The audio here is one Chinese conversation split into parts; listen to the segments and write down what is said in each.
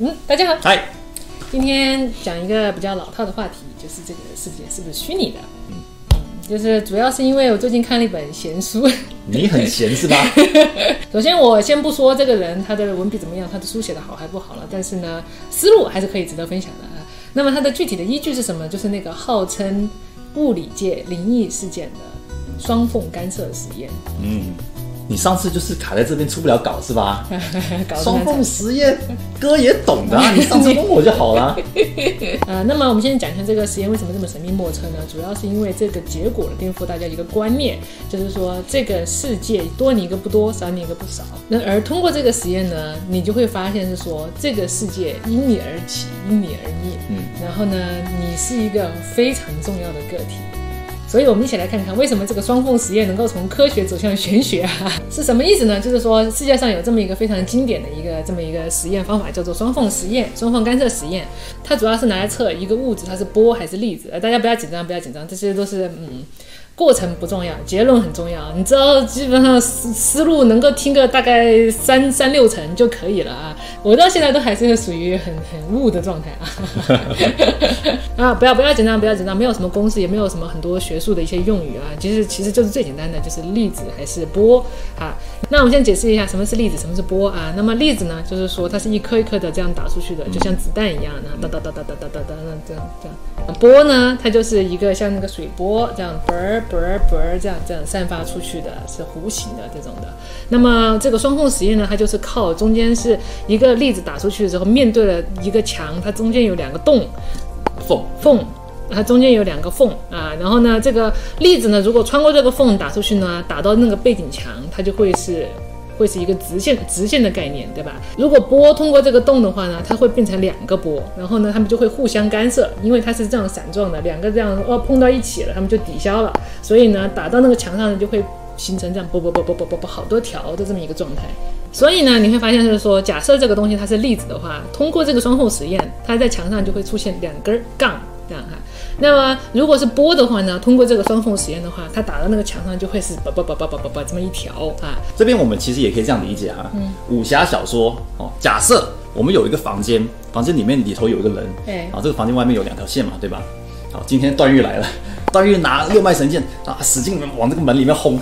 嗯，大家好，嗨，今天讲一个比较老套的话题，就是这个世界是不是虚拟的？嗯，就是主要是因为我最近看了一本闲书。你很闲是吧？首先，我先不说这个人他的文笔怎么样，他的书写的好还不好了，但是呢，思路还是可以值得分享的啊。那么他的具体的依据是什么？就是那个号称物理界灵异事件的双缝干涉实验。嗯，你上次就是卡在这边出不了稿是吧？双蛮惨缝实验，哥也懂的啊，你上次问我就好了。呃，那么我们现在讲一下这个实验为什么这么神秘莫测呢？主要是因为这个结果颠覆大家一个观念，就是说这个世界多你一个不多，少你一个不少。那而通过这个实验呢，你就会发现是说这个世界因你而起，因你而灭。嗯，然后呢，你是一个非常重要的个体。所以，我们一起来看看为什么这个双缝实验能够从科学走向玄学啊？是什么意思呢？就是说，世界上有这么一个非常经典的一个这么一个实验方法，叫做双缝实验、双缝干涉实验。它主要是拿来测一个物质它是波还是粒子。呃，大家不要紧张，不要紧张，这些都是嗯。过程不重要，结论很重要。你知道，基本上思思路能够听个大概三三六成就可以了啊。我到现在都还是属于很很悟的状态啊。啊，不要不要紧张，不要紧张，没有什么公式，也没有什么很多学术的一些用语啊。其实其实就是最简单的，就是粒子还是波啊。那我们先解释一下什么是粒子，什么是波啊。那么粒子呢，就是说它是一颗一颗的这样打出去的，就像子弹一样，然后哒哒哒哒哒哒哒哒这样这样。波呢，它就是一个像那个水波这样啵儿啵儿啵儿这样这样散发出去的，是弧形的这种的。那么这个双缝实验呢，它就是靠中间是一个粒子打出去的时候，面对了一个墙，它中间有两个洞缝缝，它中间有两个缝啊。然后呢，这个粒子呢，如果穿过这个缝打出去呢，打到那个背景墙，它就会是。会是一个直线直线的概念，对吧？如果波通过这个洞的话呢，它会变成两个波，然后呢，它们就会互相干涉，因为它是这样散状的，两个这样哦碰到一起了，它们就抵消了，所以呢，打到那个墙上呢，就会形成这样啵啵啵啵啵啵啵好多条的这么一个状态。所以呢，你会发现就是说，假设这个东西它是粒子的话，通过这个双缝实验，它在墙上就会出现两根杠这样哈。那么如果是波的话呢，通过这个双缝实验的话，它打到那个墙上就会是叭叭叭叭叭叭叭这么一条啊。这边我们其实也可以这样理解啊，武侠小说哦，假设我们有一个房间，房间里面里头有一个人，对啊，这个房间外面有两条线嘛，对吧？好，今天段誉来了，段誉拿六脉神剑啊，使劲往这个门里面轰，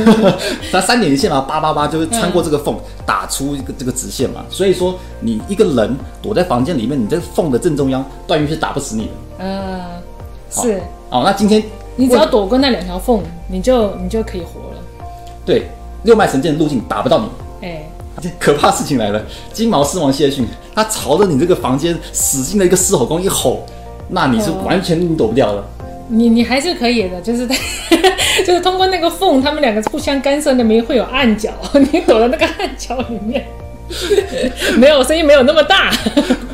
他三点一线嘛，叭叭叭就会穿过这个缝，打出一个这个直线嘛。所以说，你一个人躲在房间里面，你这个缝的正中央，段誉是打不死你的。呃，是哦，那今天你只要躲过那两条缝，你就你就可以活了。对六脉神剑的路径打不到你。哎，这可怕事情来了！金毛狮王谢逊，他朝着你这个房间使劲的一个狮吼功一吼，那你是哦完全你躲不掉了。你你还是可以的，就是 就是通过那个缝，他们两个互相干涉，那边会有暗角，你躲在那个暗角里面，没有声音没有那么大。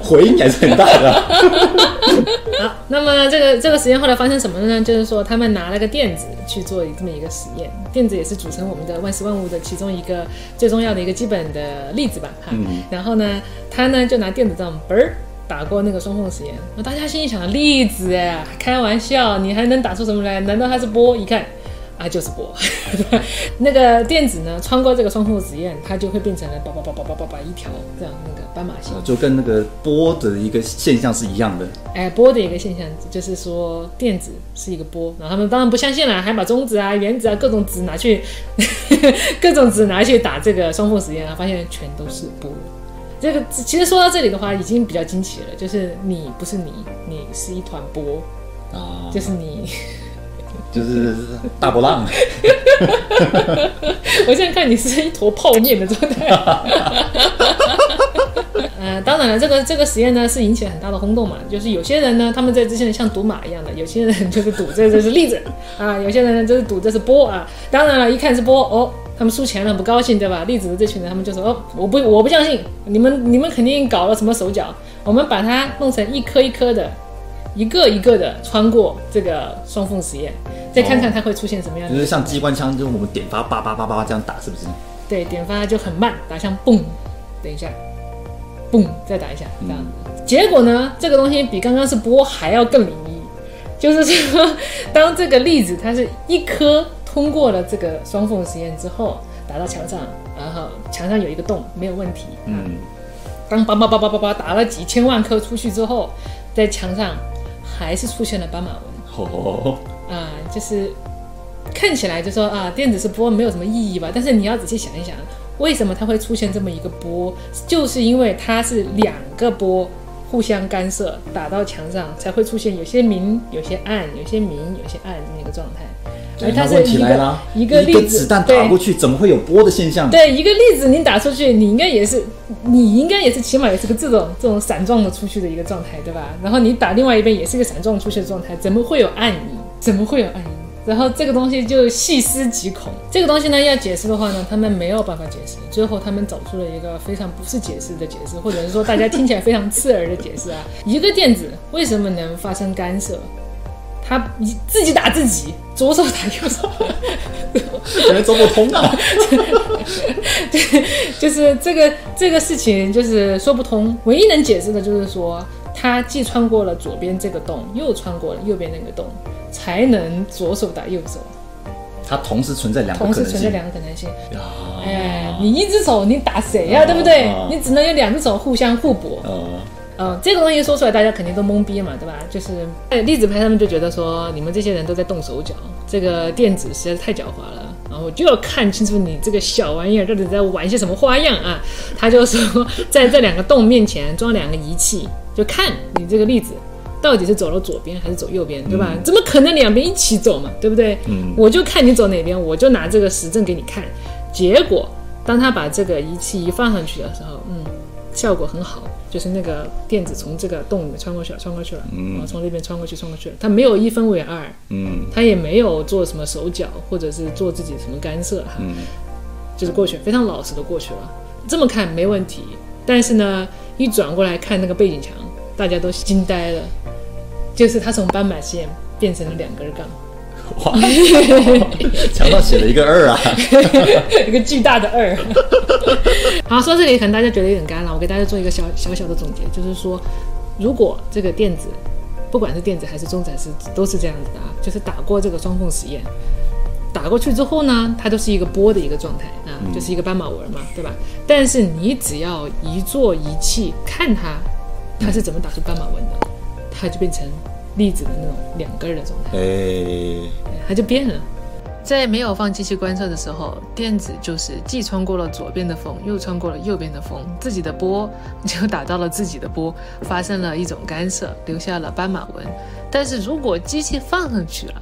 回音还是很大的。好，那么这个这个实验后来发生什么呢？就是说他们拿了个电子去做这么一个实验，电子也是组成我们的万事万物的其中一个最重要的一个基本的粒子吧，哈。嗯然后呢，他呢就拿电子这样嘣儿打过那个双缝实验，那大家心里想，粒子哎，开玩笑，你还能打出什么来？难道它是波？一看。啊，就是波，那个电子呢，穿过这个双缝实验，它就会变成了叭叭叭叭叭叭叭一条这样那个斑马线。就跟那个波的一个现象是一样的。哎，波的一个现象就是说电子是一个波，然后他们当然不相信了，还把中子啊、原子啊各种子拿去，各种子拿去打这个双缝实验啊，发现全都是波。这个其实说到这里的话，已经比较惊奇了，就是你不是你，你是一团波，啊，就是你。就是大波浪。我现在看你是一坨泡面的状态。呃，当然了，这个这个实验呢是引起了很大的轰动嘛，就是有些人呢他们在之前像赌马一样的，有些人就是赌这这是粒子啊，有些人呢就是赌这是波啊。当然了，一看是波哦，他们输钱了不高兴，对吧？粒子的这群人他们就说哦，我不我不相信，你们你们肯定搞了什么手脚，我们把它弄成一颗一颗的。一个一个的穿过这个双缝实验，再看看它会出现什么样的就是像机关枪，就是我们点发叭叭叭叭叭这样打，是不是？对，点发就很慢，打像嘣，等一下，嘣，再打一下，这样子。结果呢，这个东西比刚刚是波还要更灵异，就是说，当这个粒子它是一颗通过了这个双缝实验之后，打到墙上，然后墙上有一个洞，没有问题。嗯，当叭叭叭叭叭叭打了几千万颗出去之后，在墙上还是出现了斑马纹哦，啊，就是看起来就说啊，电子是波没有什么意义吧？但是你要仔细想一想，为什么它会出现这么一个波？就是因为它是两个波互相干涉，打到墙上才会出现有些明、有些暗、有些明、有些暗这么一个状态。而它是那问题一个一个子弹打过去，怎么会有波的现象？对，一个粒子你打出去，你应该也是，你应该也是起码也是个这种这种散状的出去的一个状态，对吧？然后你打另外一边也是一个散状出去的状态，怎么会有暗影？怎么会有暗影？然后这个东西就细思极恐。这个东西呢，要解释的话呢，他们没有办法解释。最后他们找出了一个非常不是解释的解释，或者是说大家听起来非常刺耳的解释啊。一个电子为什么能发生干涉？它自己打自己，左手打右手，可能走不通啊。就是这个这个事情就是说不通，唯一能解释的就是说，它既穿过了左边这个洞，又穿过了右边那个洞，才能左手打右手，它同时存在两个同可能性。同时存在两个可能性。呀哎，你一只手你打谁呀、对不对啊？你只能有两只手互相互搏。呃，嗯，这个东西说出来，大家肯定都懵逼嘛，对吧？就是哎粒子派他们就觉得说，你们这些人都在动手脚，这个电子实在是太狡猾了，然后我就要看清楚你这个小玩意儿到底在玩些什么花样啊！他就说，在这两个洞面前装两个仪器，就看你这个粒子到底是走了左边还是走右边，对吧？怎么可能两边一起走嘛，对不对？嗯我就看你走哪边，我就拿这个实证给你看。结果，当他把这个仪器一放上去的时候，嗯，效果很好，就是那个电子从这个洞里面穿过去了，穿过去了，嗯然后从这边穿过去，穿过去了，它没有一分为二，嗯它也没有做什么手脚或者是做自己什么干涉哈，嗯，就是过去，非常老实的过去了。这么看没问题，但是呢，一转过来看那个背景墙，大家都惊呆了，就是它从斑马线变成了两根杠。哇，墙上写了一个二啊。一个巨大的二。好，说到这里可能大家觉得有点干了，我给大家做一个小小小的总结，就是说，如果这个电子，不管是电子还是中子，还是都是这样子的啊，就是打过这个双缝实验，打过去之后呢，它都是一个波的一个状态啊，就是一个斑马纹嘛，对吧？但是你只要一做仪器看它，它是怎么打出斑马纹的，它就变成粒子的那种两根儿的状态。哎，它就变了。在没有放机器观测的时候，电子就是既穿过了左边的缝，又穿过了右边的缝，自己的波就打到了自己的波，发生了一种干涉，留下了斑马纹。但是如果机器放上去了，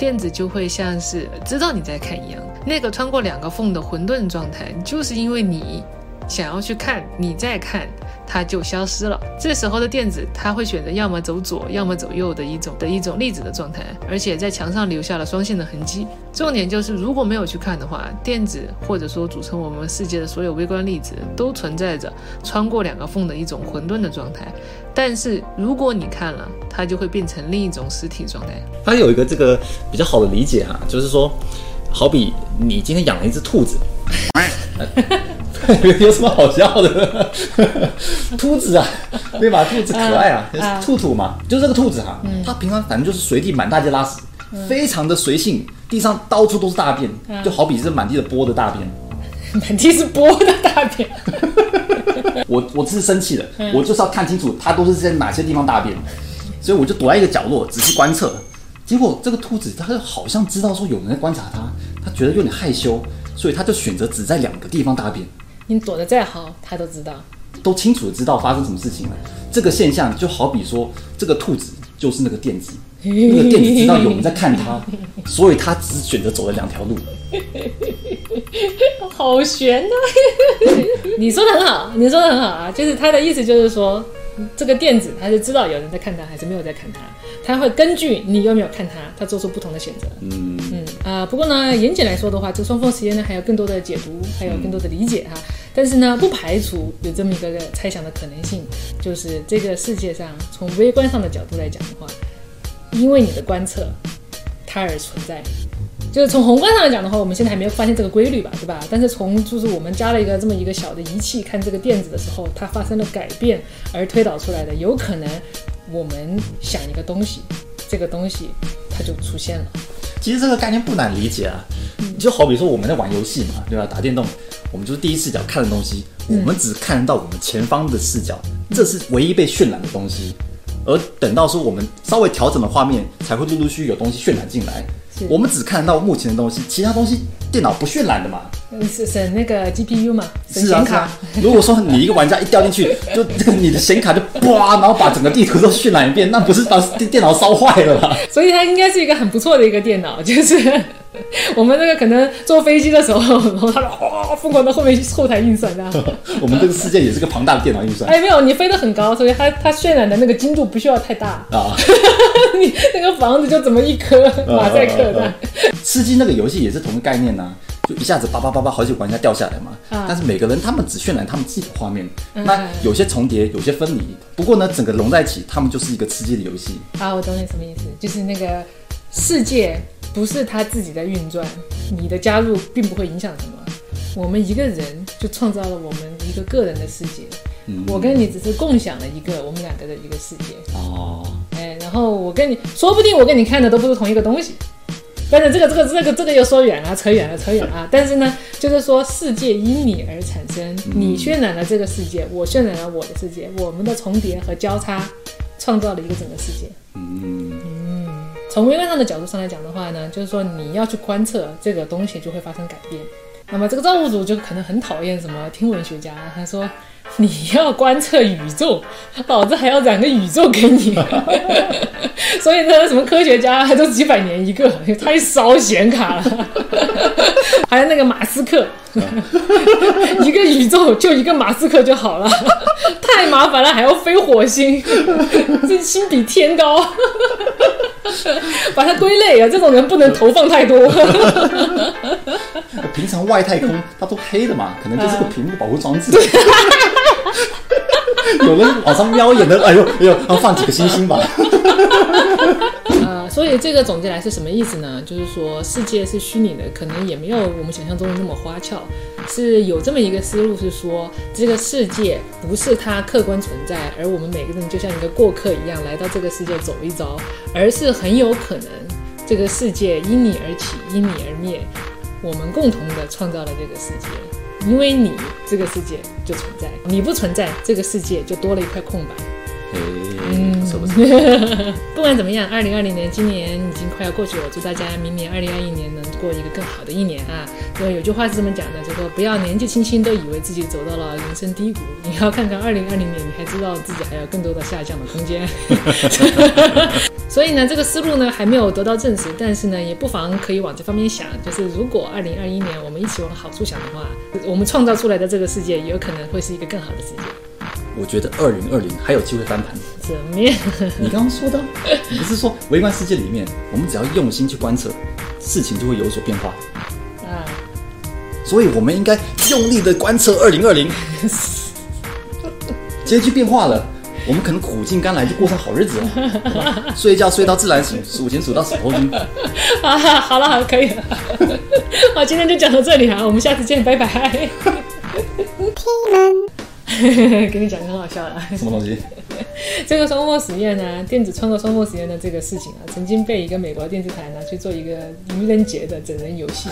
电子就会像是知道你在看一样，那个穿过两个缝的混沌状态，就是因为你想要去看，你再看。它就消失了。这时候的电子，它会选择要么走左，要么走右的一种的一种粒子的状态，而且在墙上留下了双线的痕迹。重点就是，如果没有去看的话，电子或者说组成我们世界的所有微观粒子都存在着穿过两个缝的一种混沌的状态。但是如果你看了，它就会变成另一种实体状态。它有一个这个比较好的理解哈、就是说，好比你今天养了一只兔子，有什么好笑的？兔子啊，对吧？兔子可爱啊，就是兔兔嘛，就是这个兔子哈、它平常反正就是随地满大街拉屎，非常的随性，地上到处都是大便，就好比是满地的波的大便。满地是波的大便，我我是生气了，我就是要看清楚它都是在哪些地方大便，所以我就躲在一个角落仔细观测。结果这个兔子它好像知道说有人在观察它，它觉得有点害羞，所以它就选择只在两个地方大便，你躲得再好，他都知道。都清楚的知道发生什么事情了。这个现象就好比说，这个兔子就是那个电子，那个电子知道有人在看它，所以它只选择走了两条路。好悬呐、你说的很好，你说的很好啊，就是他的意思就是说，这个电子它是知道有人在看它还是没有在看它，它会根据你有没有看它，它做出不同的选择。嗯，嗯啊、不过呢，严谨来说的话，这双缝实验呢还有更多的解读，还有更多的理解哈。但是呢，不排除有这么一个猜想的可能性，就是这个世界上从微观上的角度来讲的话，因为你的观测，它而存在。就是从宏观上来讲的话，我们现在还没有发现这个规律吧，对吧？但是从就是我们加了一个这么一个小的仪器看这个电子的时候，它发生了改变而推导出来的，有可能我们想一个东西，这个东西它就出现了。其实这个概念不难理解啊，就好比说我们在玩游戏嘛，对吧？打电动，我们就是第一视角看的东西，我们只看得到我们前方的视角，这是唯一被渲染的东西。而等到说我们稍微调整了画面，才会陆陆续续有东西渲染进来。我们只看得到目前的东西，其他东西电脑不渲染的嘛。嗯，是省那个 GPU 嘛，省显卡。如果说你一个玩家一掉进去，就这个你的显卡就哇，然后把整个地图都渲染一遍，那不是把电电脑烧坏了吗？所以它应该是一个很不错的一个电脑，就是 我们那个可能坐飞机的时候，然后它哗疯狂的后面后台运算这样。我们这个世界也是个庞大的电脑运算哎，没有，你飞得很高，所以它它渲染的那个精度不需要太大，啊。你那个房子就怎么一颗马赛克的。吃鸡那个游戏也是同个概念呐、就一下子叭叭叭叭好几个玩家掉下来嘛。啊但是每个人他们只渲染他们自己的画面，嗯那有些重叠，有些分离。不过呢，整个融在一起，他们就是一个吃鸡的游戏。啊，我懂你什么意思，就是那个世界不是他自己在运转，你的加入并不会影响什么。我们一个人就创造了我们一个个人的世界，嗯我跟你只是共享了一个我们两个的一个世界。哦，哎，然后我跟你，说不定我跟你看的都不是同一个东西。但是这个这个这个这个又说远了，扯远了，扯远了！但是呢，就是说世界因你而产生，你渲染了这个世界，我渲染了我的世界，我们的重叠和交叉，创造了一个整个世界。嗯，从微观上的角度上来讲的话呢，就是说你要去观测这个东西，就会发生改变。那么这个造物主就可能很讨厌什么天文学家，他说 你要观测宇宙，老子还要染个宇宙给你。所以那，什么科学家还都几百年一个，太烧显卡了。还有那个马斯克，一个宇宙就一个马斯克就好了，太麻烦了，还要飞火星，这心比天高。把它归类啊，这种人不能投放太多。平常外太空它都黑的嘛，可能就是个屏幕保护装置。有人往上瞄一眼的，哎呦哎呦，然后放几个星星吧。所以这个总结来是什么意思呢？就是说世界是虚拟的，可能也没有我们想象中的那么花俏，是有这么一个思路，是说这个世界不是它客观存在，而我们每个人就像一个过客一样来到这个世界走一遭，而是很有可能这个世界因你而起，因你而灭，我们共同的创造了这个世界。因为你这个世界就存在，你不存在，这个世界就多了一块空白。哎，不错不错。不管怎么样，二零二零年今年已经快要过去了，祝大家明年二零二一年能过一个更好的一年啊！有句话是这么讲的，就说不要年纪轻轻都以为自己走到了人生低谷，你要看看二零二零年，你还知道自己还有更多的下降的空间。所以呢，这个思路呢还没有得到证实，但是呢，也不妨可以往这方面想，就是如果二零二一年我们一起往好处想的话，我们创造出来的这个世界也有可能会是一个更好的世界。我觉得二零二零还有机会翻盘。怎么样？你刚刚说的，你不是说微观世界里面，我们只要用心去观测，事情就会有所变化。啊？所以我们应该用力的观测二零二零，结局变化了，我们可能苦尽甘来就过上好日子了。睡觉睡到自然醒，数钱数到手头晕。啊，好了好了，可以了。好，今天就讲到这里啊，我们下次见，拜拜。给你讲个很好笑的，什么东西？这个双缝实验呢，电子创作双缝实验的这个事情啊，曾经被一个美国电视台呢去做一个愚人节的整人游戏，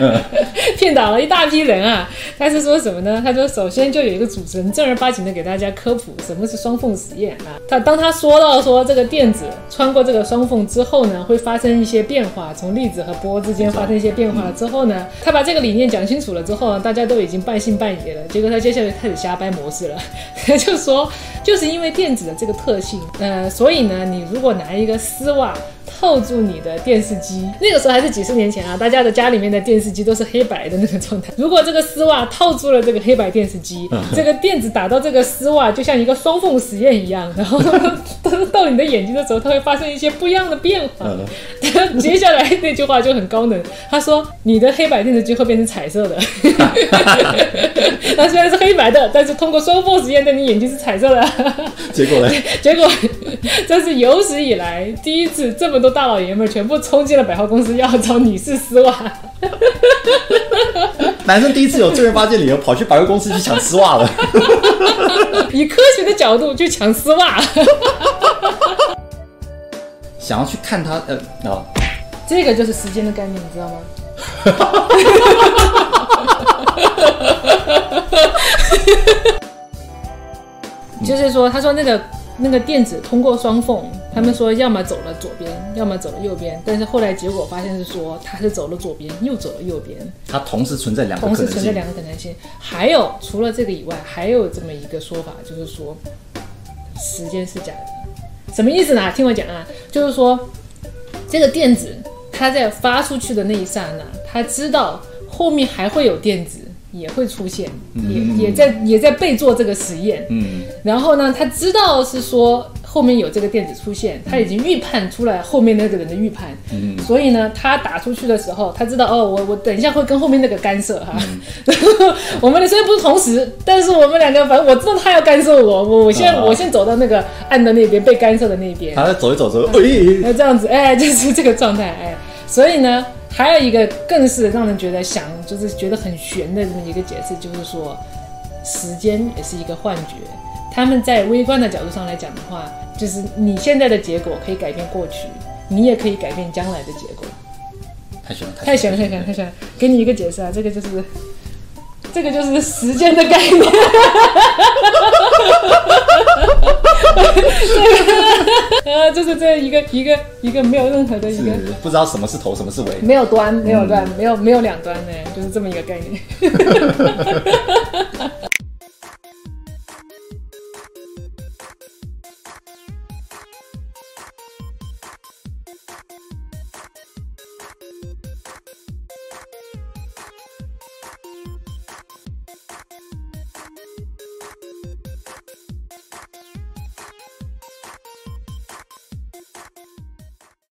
骗倒了一大批人啊。他是说什么呢？他说首先就有一个主持人正儿八经的给大家科普什么是双缝实验啊。他当他说到说这个电子穿过这个双缝之后呢，会发生一些变化，从粒子和波之间发生一些变化之后呢，他把这个理念讲清楚了之后，大家都已经半信半疑了。结果他接下来开始瞎掰模式了，他就说就是因为电子的这个特性，呃，所以呢，你如果拿一个丝袜。套住你的电视机，那个时候还是几十年前啊，大家的家里面的电视机都是黑白的那个状态。如果这个丝袜套住了这个黑白电视机，这个电子打到这个丝袜，就像一个双缝实验一样，然后 到你的眼睛的时候，它会发生一些不一样的变化。接下来那句话就很高能，他说你的黑白电视机会变成彩色的，它虽然是黑白的，但是通过双缝实验，对你眼睛是彩色的。结果呢？结果这是有史以来第一次，这么多大老爷们儿全部冲进了百货公司要找女士丝袜。男生第一次有正儿八经理由跑去百货公司去抢丝袜了。以科学的角度去抢丝袜，想要去看他，呃，啊、这个就是时间的概念，你知道吗？就是说，他说那个那个电子通过双缝，他们说要么走了左边，要么走了右边，但是后来结果发现是说他是走了左边，又走了右边，它同时存在两个可能性。同时存在两个可能性。还有除了这个以外，还有这么一个说法，就是说时间是假的。什么意思呢？听我讲啊，就是说这个电子它在发出去的那一刹那，它知道后面还会有电子也会出现，也也在也在被做这个实验。嗯，然后呢，他知道是说后面有这个电子出现，他已经预判出来后面那个人的预判，嗯。所以呢，他打出去的时候，他知道哦，我我等一下会跟后面那个干涉哈。我们的虽然不是同时，但是我们两个反正我知道他要干涉我，我我先、啊。我先走到那个暗的那边，被干涉的那边，他在走一走走，哎，那这样子，哎，就是这个状态，哎，所以呢，还有一个更是让人觉得想，就是觉得很悬的这么一个解释，就是说，时间也是一个幻觉。他们在微观的角度上来讲的话，就是你现在的结果可以改变过去，你也可以改变将来的结果。太悬了，太悬了，太悬了，太悬了！给你一个解释啊，这个就是，这个就是时间的概念。呃，就是这一个一个一个没有任何的一个不知道什么是头，什么是尾。没有端，没有端，没有没有两端呢，就是这么一个概念。